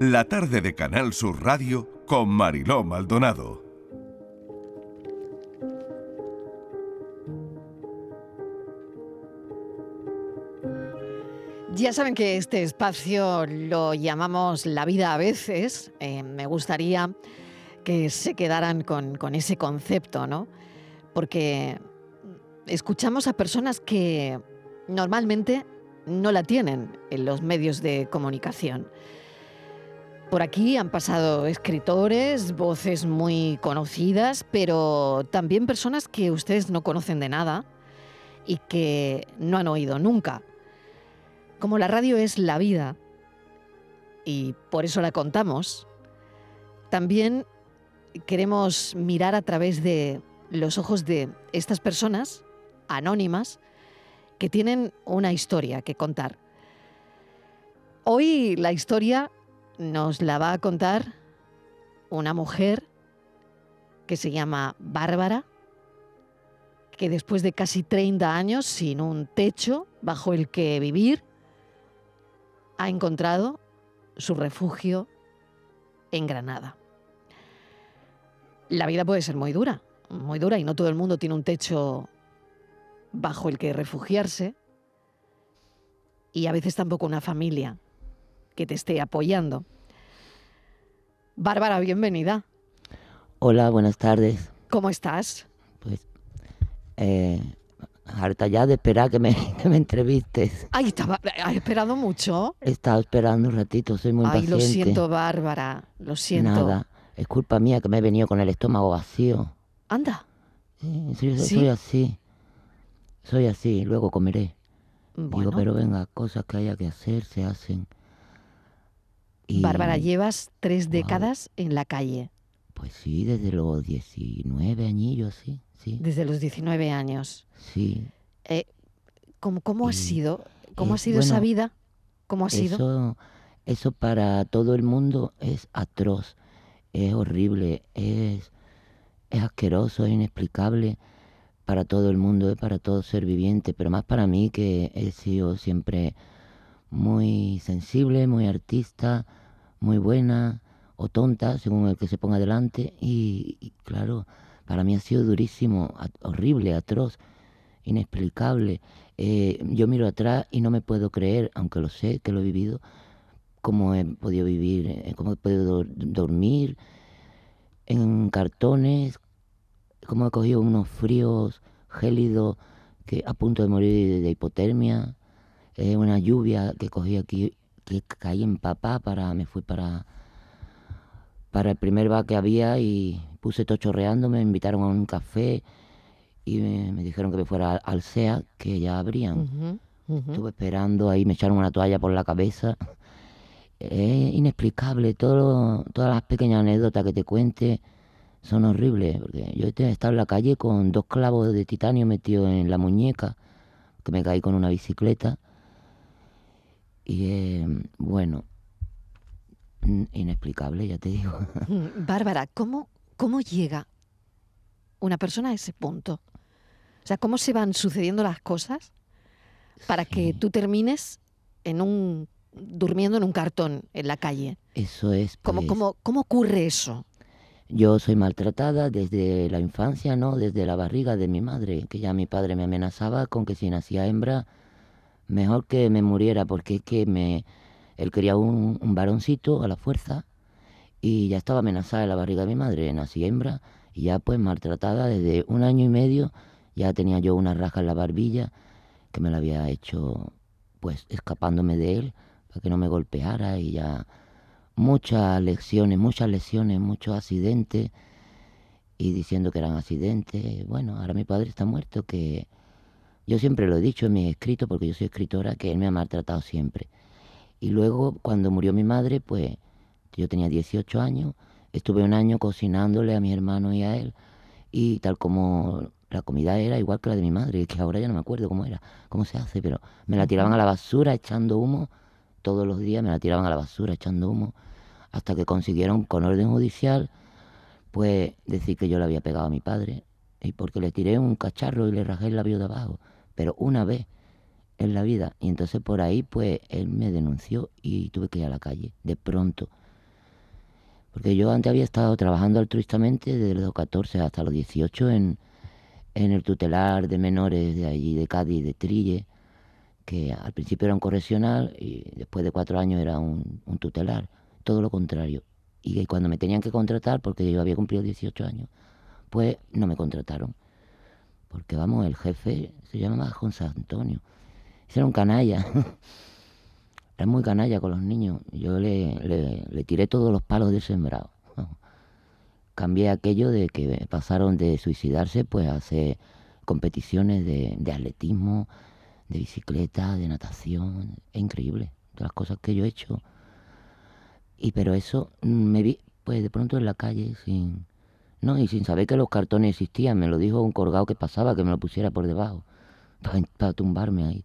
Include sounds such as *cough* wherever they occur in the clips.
la tarde de Canal Sur Radio con Mariló Maldonado. Ya saben que este espacio lo llamamos La vida a veces. Eh, me gustaría que se quedaran con, con ese concepto, ¿no? Porque escuchamos a personas que normalmente no la tienen en los medios de comunicación. Por aquí han pasado escritores, voces muy conocidas, pero también personas que ustedes no conocen de nada y que no han oído nunca. Como la radio es la vida y por eso la contamos, también queremos mirar a través de los ojos de estas personas anónimas que tienen una historia que contar. Hoy la historia nos la va a contar una mujer que se llama Bárbara, que después de casi 30 años sin un techo bajo el que vivir, ha encontrado su refugio en Granada. La vida puede ser muy dura, muy dura y no todo el mundo tiene un techo bajo el que refugiarse y a veces tampoco una familia que te esté apoyando. Bárbara, bienvenida. Hola, buenas tardes. ¿Cómo estás? Pues eh, harta ya de esperar que me, *laughs* que me entrevistes. Ay, estaba, ¿has esperado mucho? He estado esperando un ratito, soy muy Ay, paciente. lo siento, Bárbara, lo siento. Nada, es culpa mía que me he venido con el estómago vacío. Anda. Sí, sí, soy, ¿Sí? soy así. Soy así, luego comeré. Bueno, Digo, pero venga, cosas que haya que hacer se hacen. Y, Bárbara, llevas tres décadas en la calle, Pues sí, desde los 19 añillos, sí, sí, desde los 19 años. sí. Eh, ¿cómo, cómo ha sido? ¿Cómo ha sido esa vida? ¿Cómo ha sido? Eso, eso para todo el mundo es atroz, es horrible, es, es asqueroso, es inexplicable para todo el mundo, es para todo ser viviente, pero más para mí que he sido siempre muy sensible, muy artista, muy buena o tonta, según el que se ponga delante, y, claro, para mí ha sido durísimo, horrible, atroz, inexplicable. Eh, yo miro atrás y no me puedo creer, aunque lo sé, que lo he vivido, cómo he podido vivir, eh, cómo he podido dor- dormir en cartones, cómo he cogido unos fríos gélidos que a punto de morir de, de hipotermia, eh, una lluvia que cogí aquí, que caí en papá para, me fui para para el primer bar que había y puse todo chorreando, me invitaron a un café y me, me dijeron que me fuera al, SEA, que ya abrían. Estuve esperando, ahí me echaron una toalla por la cabeza. *laughs* Es inexplicable, todo, todas las pequeñas anécdotas que te cuente son horribles, porque yo he estado en la calle con dos clavos de titanio metidos en la muñeca, que me caí con una bicicleta. Y eh, bueno, inexplicable, ya te digo. *laughs* Mm, Bárbara, ¿cómo, ¿cómo llega una persona a ese punto? O sea, ¿cómo se van sucediendo las cosas para que tú termines en un durmiendo en un cartón en la calle? Eso es. ¿Cómo, pues, cómo, cómo ocurre eso? Yo soy maltratada desde la infancia, ¿no? Desde la barriga de mi madre, que ya mi padre me amenazaba con que si nacía hembra, mejor que me muriera, porque es que me, él quería un, varoncito a la fuerza y ya estaba amenazada en la barriga de mi madre, nací hembra y ya pues maltratada desde un año y medio, ya tenía yo una raja en la barbilla que me la había hecho pues escapándome de él para que no me golpeara y ya muchas lecciones, muchas lesiones, muchos accidentes y diciendo que eran accidentes. Bueno, ahora mi padre está muerto, que yo siempre lo he dicho en mis escritos, porque yo soy escritora, que él me ha maltratado siempre. Y luego, cuando murió mi madre, pues yo tenía 18 años, estuve un año cocinándole a mis hermanos y a él, y tal como la comida era igual que la de mi madre, que ahora ya no me acuerdo cómo era, cómo se hace, pero me la tiraban a la basura echando humo, todos los días me la tiraban a la basura echando humo, hasta que consiguieron con orden judicial, pues decir que yo le había pegado a mi padre, y porque le tiré un cacharro y le rajé el labio de abajo, pero una vez en la vida, y entonces por ahí pues él me denunció y tuve que ir a la calle, de pronto, Porque yo antes había estado trabajando altruistamente desde los 14 hasta los 18 en, en el tutelar de menores de allí, de Cádiz, de Trille, que al principio era un correccional y después de cuatro años era un, un tutelar. Todo lo contrario. Y cuando me tenían que contratar, porque yo había cumplido 18 años, pues no me contrataron. Porque vamos, el jefe se llamaba José Antonio. Ese era un canalla. *laughs* era muy canalla con los niños. Yo le, le, tiré todos los palos del sembrado. *laughs* Cambié aquello de que pasaron de suicidarse pues a hacer competiciones de, de atletismo, de bicicleta, de natación. Es increíble. Todas las cosas que yo he hecho. Y pero eso mm, me vi pues de pronto en la calle sin no y sin saber que los cartones existían, me lo dijo un colgado que pasaba que me lo pusiera por debajo para, tumbarme ahí.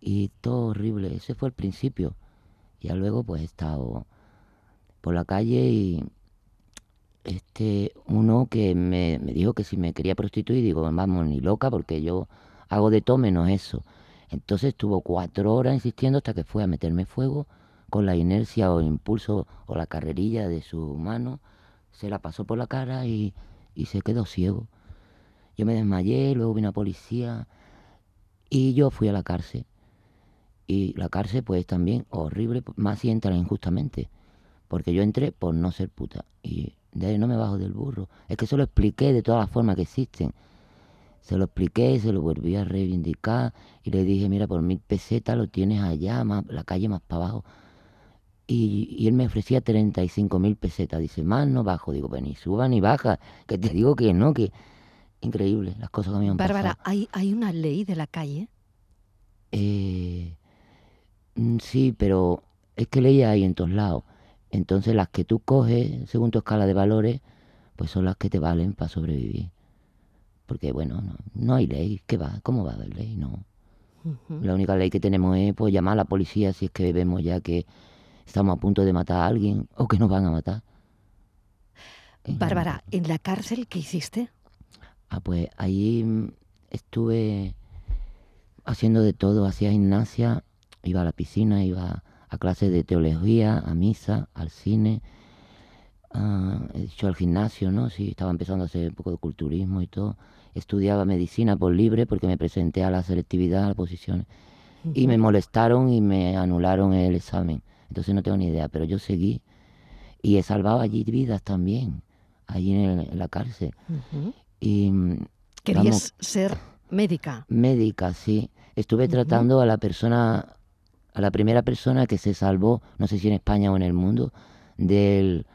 Y todo horrible, ese fue el principio. Ya luego pues he estado por la calle y este uno que me, me dijo que si me quería prostituir, digo, vamos, ni loca, porque yo hago de todo menos eso. Entonces estuvo cuatro horas insistiendo hasta que fue a meterme fuego con la inercia o impulso o la carrerilla de su mano, se la pasó por la cara y, y se quedó ciego. Yo me desmayé, luego vino la policía y yo fui a la cárcel. Y la cárcel pues también horrible, más si entra injustamente. Porque yo entré por no ser puta. Y de ahí no me bajo del burro. Es que se lo expliqué de todas las formas que existen. Se lo expliqué, se lo volví a reivindicar y le dije, mira, por mil pesetas lo tienes allá, más, la calle más para abajo. Y, y él me ofrecía 35 mil pesetas. Dice, más no bajo. Digo, pues ni suba ni baja. Que te digo que no, que increíble las cosas que me han Bárbara, pasado. ¿hay, ¿hay una ley de la calle? Eh, mm, sí, pero es que leyes hay en todos lados. Entonces las que tú coges según tu escala de valores, pues son las que te valen para sobrevivir. Porque bueno, no, no hay ley. ¿Qué va? ¿Cómo va a haber ley? No. La única ley que tenemos es pues, llamar a la policía si es que vemos ya que estamos a punto de matar a alguien o que nos van a matar. La Bárbara, ¿en la cárcel qué hiciste? Ah, pues ahí mm, estuve haciendo de todo, hacía gimnasia, iba a la piscina, iba a clases de teología, a misa, al cine, ah, he dicho al gimnasio, ¿no? Sí, estaba empezando a hacer un poco de culturismo y todo. Estudiaba medicina por libre porque me presenté a la selectividad, a las posiciones. Y me molestaron y me anularon el examen. Entonces no tengo ni idea, pero yo seguí. Y he salvado allí vidas también, allí en, el- en la cárcel. Y mm, Querías Vamos. ser médica. médica, sí. Estuve tratando a la persona, a la primera persona que se salvó, no sé si en España o en el mundo, del,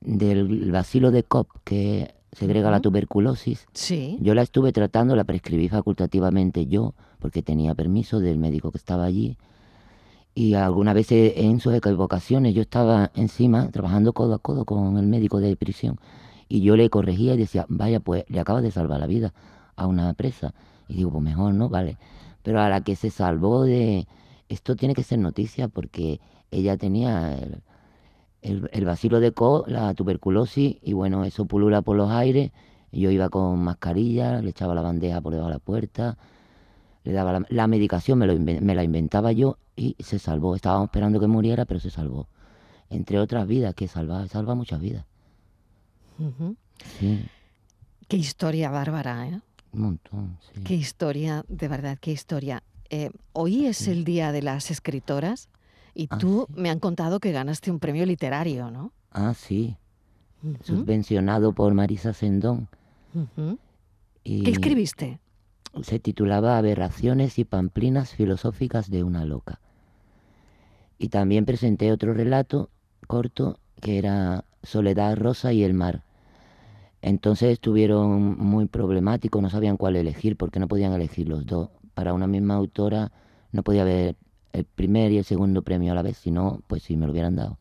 del bacilo de Koch, que segrega la Ujú. tuberculosis. Sí. Yo la estuve tratando, la prescribí facultativamente yo, porque tenía permiso del médico que estaba allí. Y algunas veces en sus equivocaciones yo estaba encima trabajando codo a codo con el médico de prisión. Y yo le corregía y decía, vaya, pues le acabas de salvar la vida a una presa. Y digo, pues mejor no, vale. Pero a la que se salvó de... Esto tiene que ser noticia porque ella tenía el, el, el bacilo de Co, la tuberculosis, y bueno, eso pulula por los aires. Yo iba con mascarilla, le echaba la bandeja por debajo de la puerta, le daba la, la medicación, me, lo me la inventaba yo y se salvó. Estábamos esperando que muriera, pero se salvó. Entre otras vidas que salva, salva muchas vidas. Sí, Qué historia, Bárbara, ¿eh? un montón, sí. Qué historia, de verdad, qué historia. Eh, hoy es el Día de las Escritoras y Ah, tú sí. me han contado que ganaste un premio literario, ¿no? Ah, sí, subvencionado por Marisa Sendón. Y ¿Qué escribiste? Se titulaba Aberraciones y pamplinas filosóficas de una loca. Y también presenté otro relato corto que era Soledad Rosa y el mar. Entonces estuvieron muy problemáticos, no sabían cuál elegir porque no podían elegir los dos. Para una misma autora no podía haber el primer y el segundo premio a la vez, si no, pues sí me lo hubieran dado.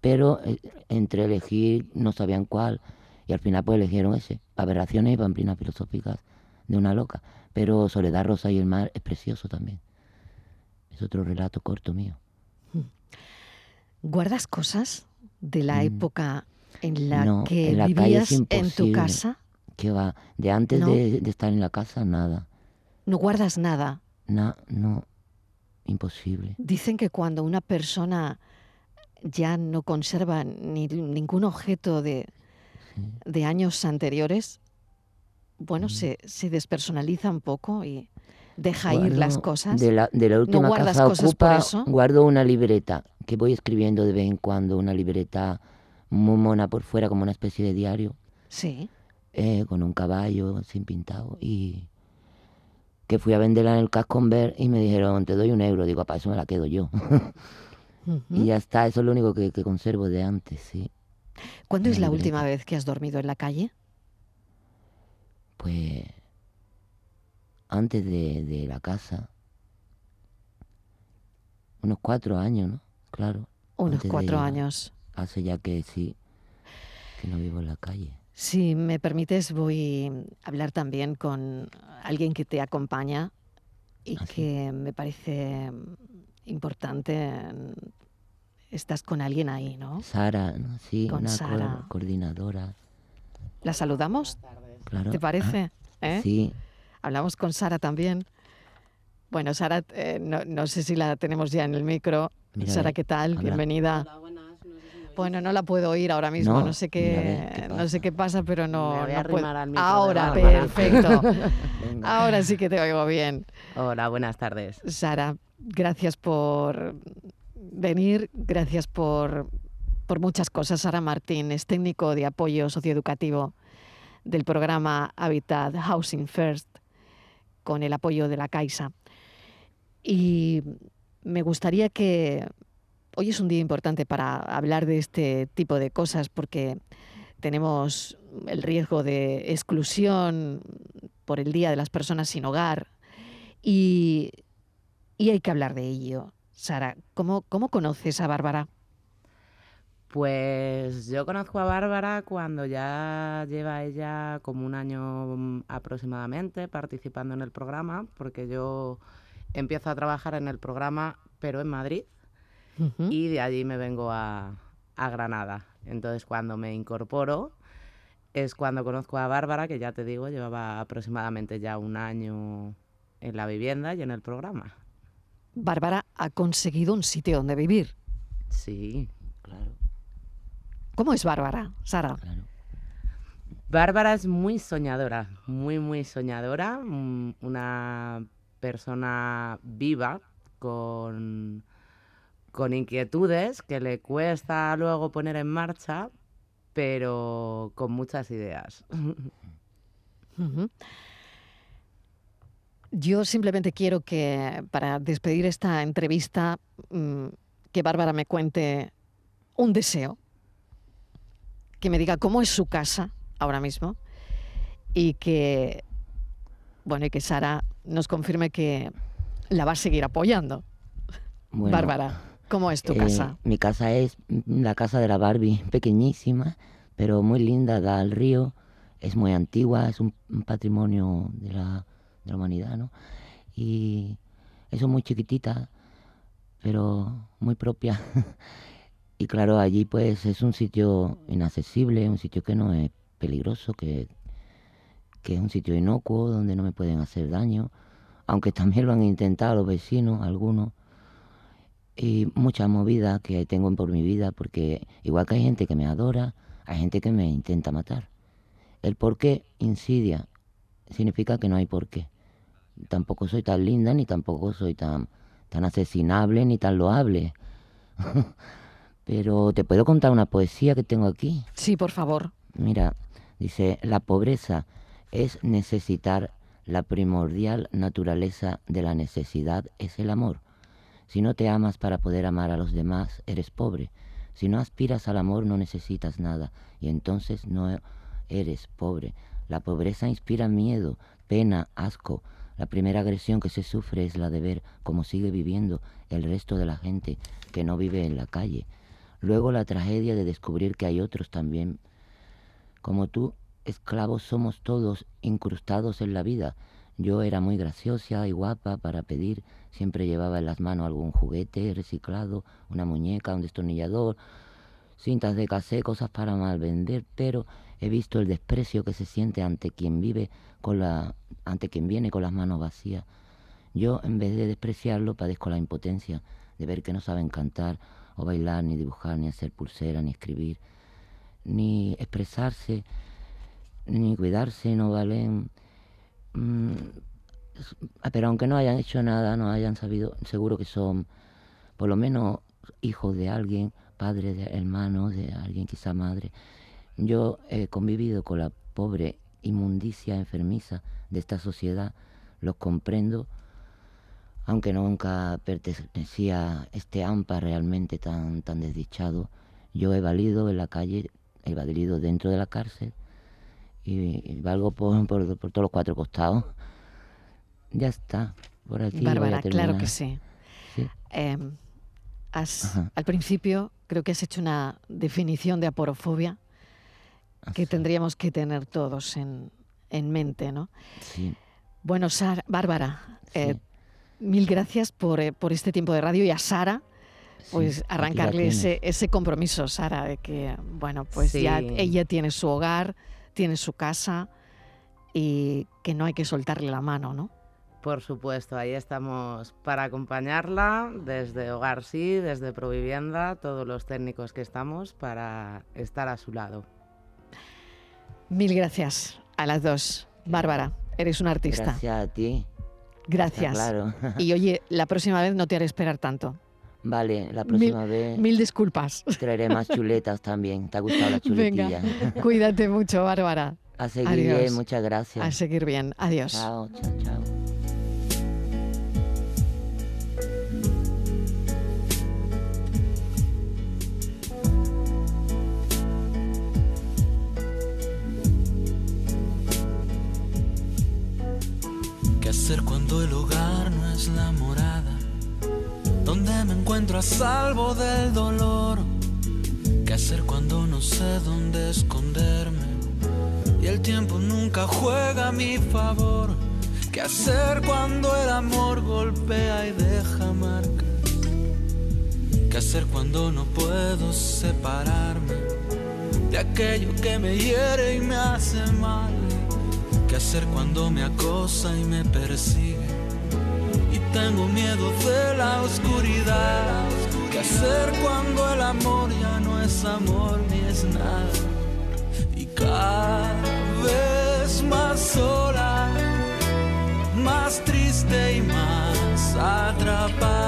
Pero eh, entre elegir no sabían cuál y al final pues eligieron ese, Aberraciones y pamplinas filosóficas de una loca. Pero Soledad Rosa y el mar es precioso también. Es otro relato corto mío. ¿Guardas cosas de la Mm. época en la No, que en la vivías en tu casa? ¿Qué va? De antes No. de, de estar en la casa, nada. No guardas nada. Na- no, imposible. Dicen que cuando una persona ya no conserva ni ningún objeto de, de años anteriores, bueno, Mm. se, se despersonaliza un poco y deja ir las cosas. De la, de la última casa ocupa, guardo una libreta que voy escribiendo de vez en cuando, una libreta muy mona por fuera, como una especie de diario, Sí. eh, con un caballo sin pintado. Y que fui a venderla en el Casconver y me dijeron, te doy un euro. Digo, para eso me la quedo yo. *laughs* Y ya está, eso es lo único que, que conservo de antes, sí. ¿Cuándo es la última vez que has dormido en la calle? Pues antes de, de la casa, unos cuatro años, ¿no? Claro. Unos de cuatro años. Hace ya que sí, que no vivo en la calle. Si me permites, voy a hablar también con alguien que te acompaña y Ah, sí. que me parece importante. Estás con alguien ahí, ¿no? Sara, ¿no? sí, Con una Sara. coordinadora, ¿La saludamos? Claro. ¿Te parece? Ah, ¿Eh? Sí, Hablamos con Sara también. Bueno, Sara, eh, no, no sé si la tenemos ya en el micro. Mira, Sara, ¿qué tal? habla. Bienvenida. Bueno, no la puedo oír ahora mismo, no, No, sé qué, ver, ¿qué no sé pasa? qué pasa, pero no, Me voy a no puedo. arrimar al micro de Ahora, perfecto. *laughs* Ahora sí que te oigo bien. Hola, buenas tardes. Sara, gracias por venir, gracias por, por muchas cosas. Sara Martín es técnico de apoyo socioeducativo del programa Habitat Housing First con el apoyo de la Caixa. Y me gustaría que hoy es un día importante para hablar de este tipo de cosas porque tenemos el riesgo de exclusión por el Día de las Personas sin Hogar y, y hay que hablar de ello. Sara, ¿cómo, cómo conoces a Bárbara? Pues yo conozco a Bárbara cuando ya lleva ella como un año mm, aproximadamente participando en el programa, porque yo empiezo a trabajar en el programa, pero en Madrid, y de allí me vengo a, a Granada. Entonces cuando me incorporo es cuando conozco a Bárbara, que ya te digo, llevaba aproximadamente ya un año en la vivienda y en el programa. Bárbara ha conseguido un sitio donde vivir. Sí, Claro, ¿Cómo es Bárbara, Sara? claro. Bárbara es muy soñadora, muy, muy soñadora, mm, una persona viva con, con inquietudes que le cuesta luego poner en marcha, pero con muchas ideas. Yo simplemente quiero que, para despedir esta entrevista, mm, que Bárbara me cuente un deseo, que me diga cómo es su casa ahora mismo y que, bueno, y que Sara nos confirme que la va a seguir apoyando. Bueno, Bárbara, ¿cómo es tu eh, casa? Mi casa es la casa de la Barbie, pequeñísima, pero muy linda, da al río, es muy antigua, es un, un patrimonio de la, de la humanidad, ¿no? Y eso muy chiquitita, pero muy propia. *laughs* y claro, allí pues es un sitio inaccesible, un sitio que no es peligroso, que, que es un sitio inocuo donde no me pueden hacer daño, aunque *laughs* también lo han intentado los vecinos, algunos y mucha movida que tengo por mi vida, porque igual que hay gente que me adora, hay gente que me intenta matar. El por qué insidia significa que no hay por qué. Tampoco soy tan linda, ni tampoco soy tan, tan asesinable, ni tan loable. *laughs* Pero te puedo contar una poesía que tengo aquí. Sí, por favor. Mira, dice, la pobreza es necesitar la primordial naturaleza de la necesidad es el amor. Si no te amas para poder amar a los demás, eres pobre. Si no aspiras al amor, no necesitas nada, y entonces no eres pobre. La pobreza inspira miedo, pena, asco. La primera agresión que se sufre es la de ver cómo sigue viviendo el resto de la gente que no vive en la calle. Luego la tragedia de descubrir que hay otros también como tú, esclavos somos todos incrustados en la vida. Yo era muy graciosa y guapa para pedir, siempre llevaba en las manos algún juguete reciclado, una muñeca, un destornillador, cintas de casé, cosas para mal vender, pero he visto el desprecio que se siente ante quien vive con la ante quien viene con las manos vacías. Yo, en vez de despreciarlo, padezco la impotencia de ver que no saben cantar o bailar, ni dibujar, ni hacer pulsera, ni escribir, ni expresarse, ni cuidarse, no valen. Mm, pero aunque no hayan hecho nada, no hayan sabido, seguro que son por lo menos hijos de alguien, padres de hermanos, de alguien quizá madre. Yo he convivido con la pobre inmundicia enfermiza de esta sociedad, los comprendo, aunque nunca pertenecía a este AMPA realmente tan, tan desdichado. Yo he valido en la calle, he valido dentro de la cárcel y, valgo por, por, por todos los cuatro costados. Ya está, por aquí. Bárbara, claro que sí. Em, al principio creo que has hecho una definición de aporofobia que tendríamos que tener todos en, mente, ¿no? Sí. Bueno, Bárbara, eh, mil gracias por, eh, por, este tiempo de radio y a Sara, pues arrancarle ese, ese, compromiso, Sara, de que, bueno, pues ya ella tiene su hogar, tiene su casa y que no hay que soltarle la mano, ¿no? Por supuesto, ahí estamos para acompañarla desde Hogar Sí, desde Provivienda, todos los técnicos que estamos para estar a su lado. Mil gracias a las dos. Bárbara, eres una artista. Gracias a ti. Gracias. claro. Y oye, la próxima vez no te haré esperar tanto. Vale, la próxima vez. Mil disculpas. Traeré más chuletas también. ¿Te ha gustado la *laughs* chuletilla? Venga, *laughs* cuídate mucho, Bárbara. A seguir bien, muchas gracias. A seguir bien. Adiós. Chao, chao, chao. Donde me encuentro a salvo del dolor. ¿Qué hacer cuando no sé dónde esconderme? y el tiempo nunca juega a mi favor. ¿Qué hacer cuando el amor golpea y deja marca? ¿Qué hacer cuando no puedo separarme de aquello que me hiere y me hace mal? ¿Qué hacer cuando me acosa y me persigue? Tengo miedo de la oscuridad. ¿Qué hacer cuando el amor ya no es amor ni es nada? Y cada vez más sola, más triste y más atrapada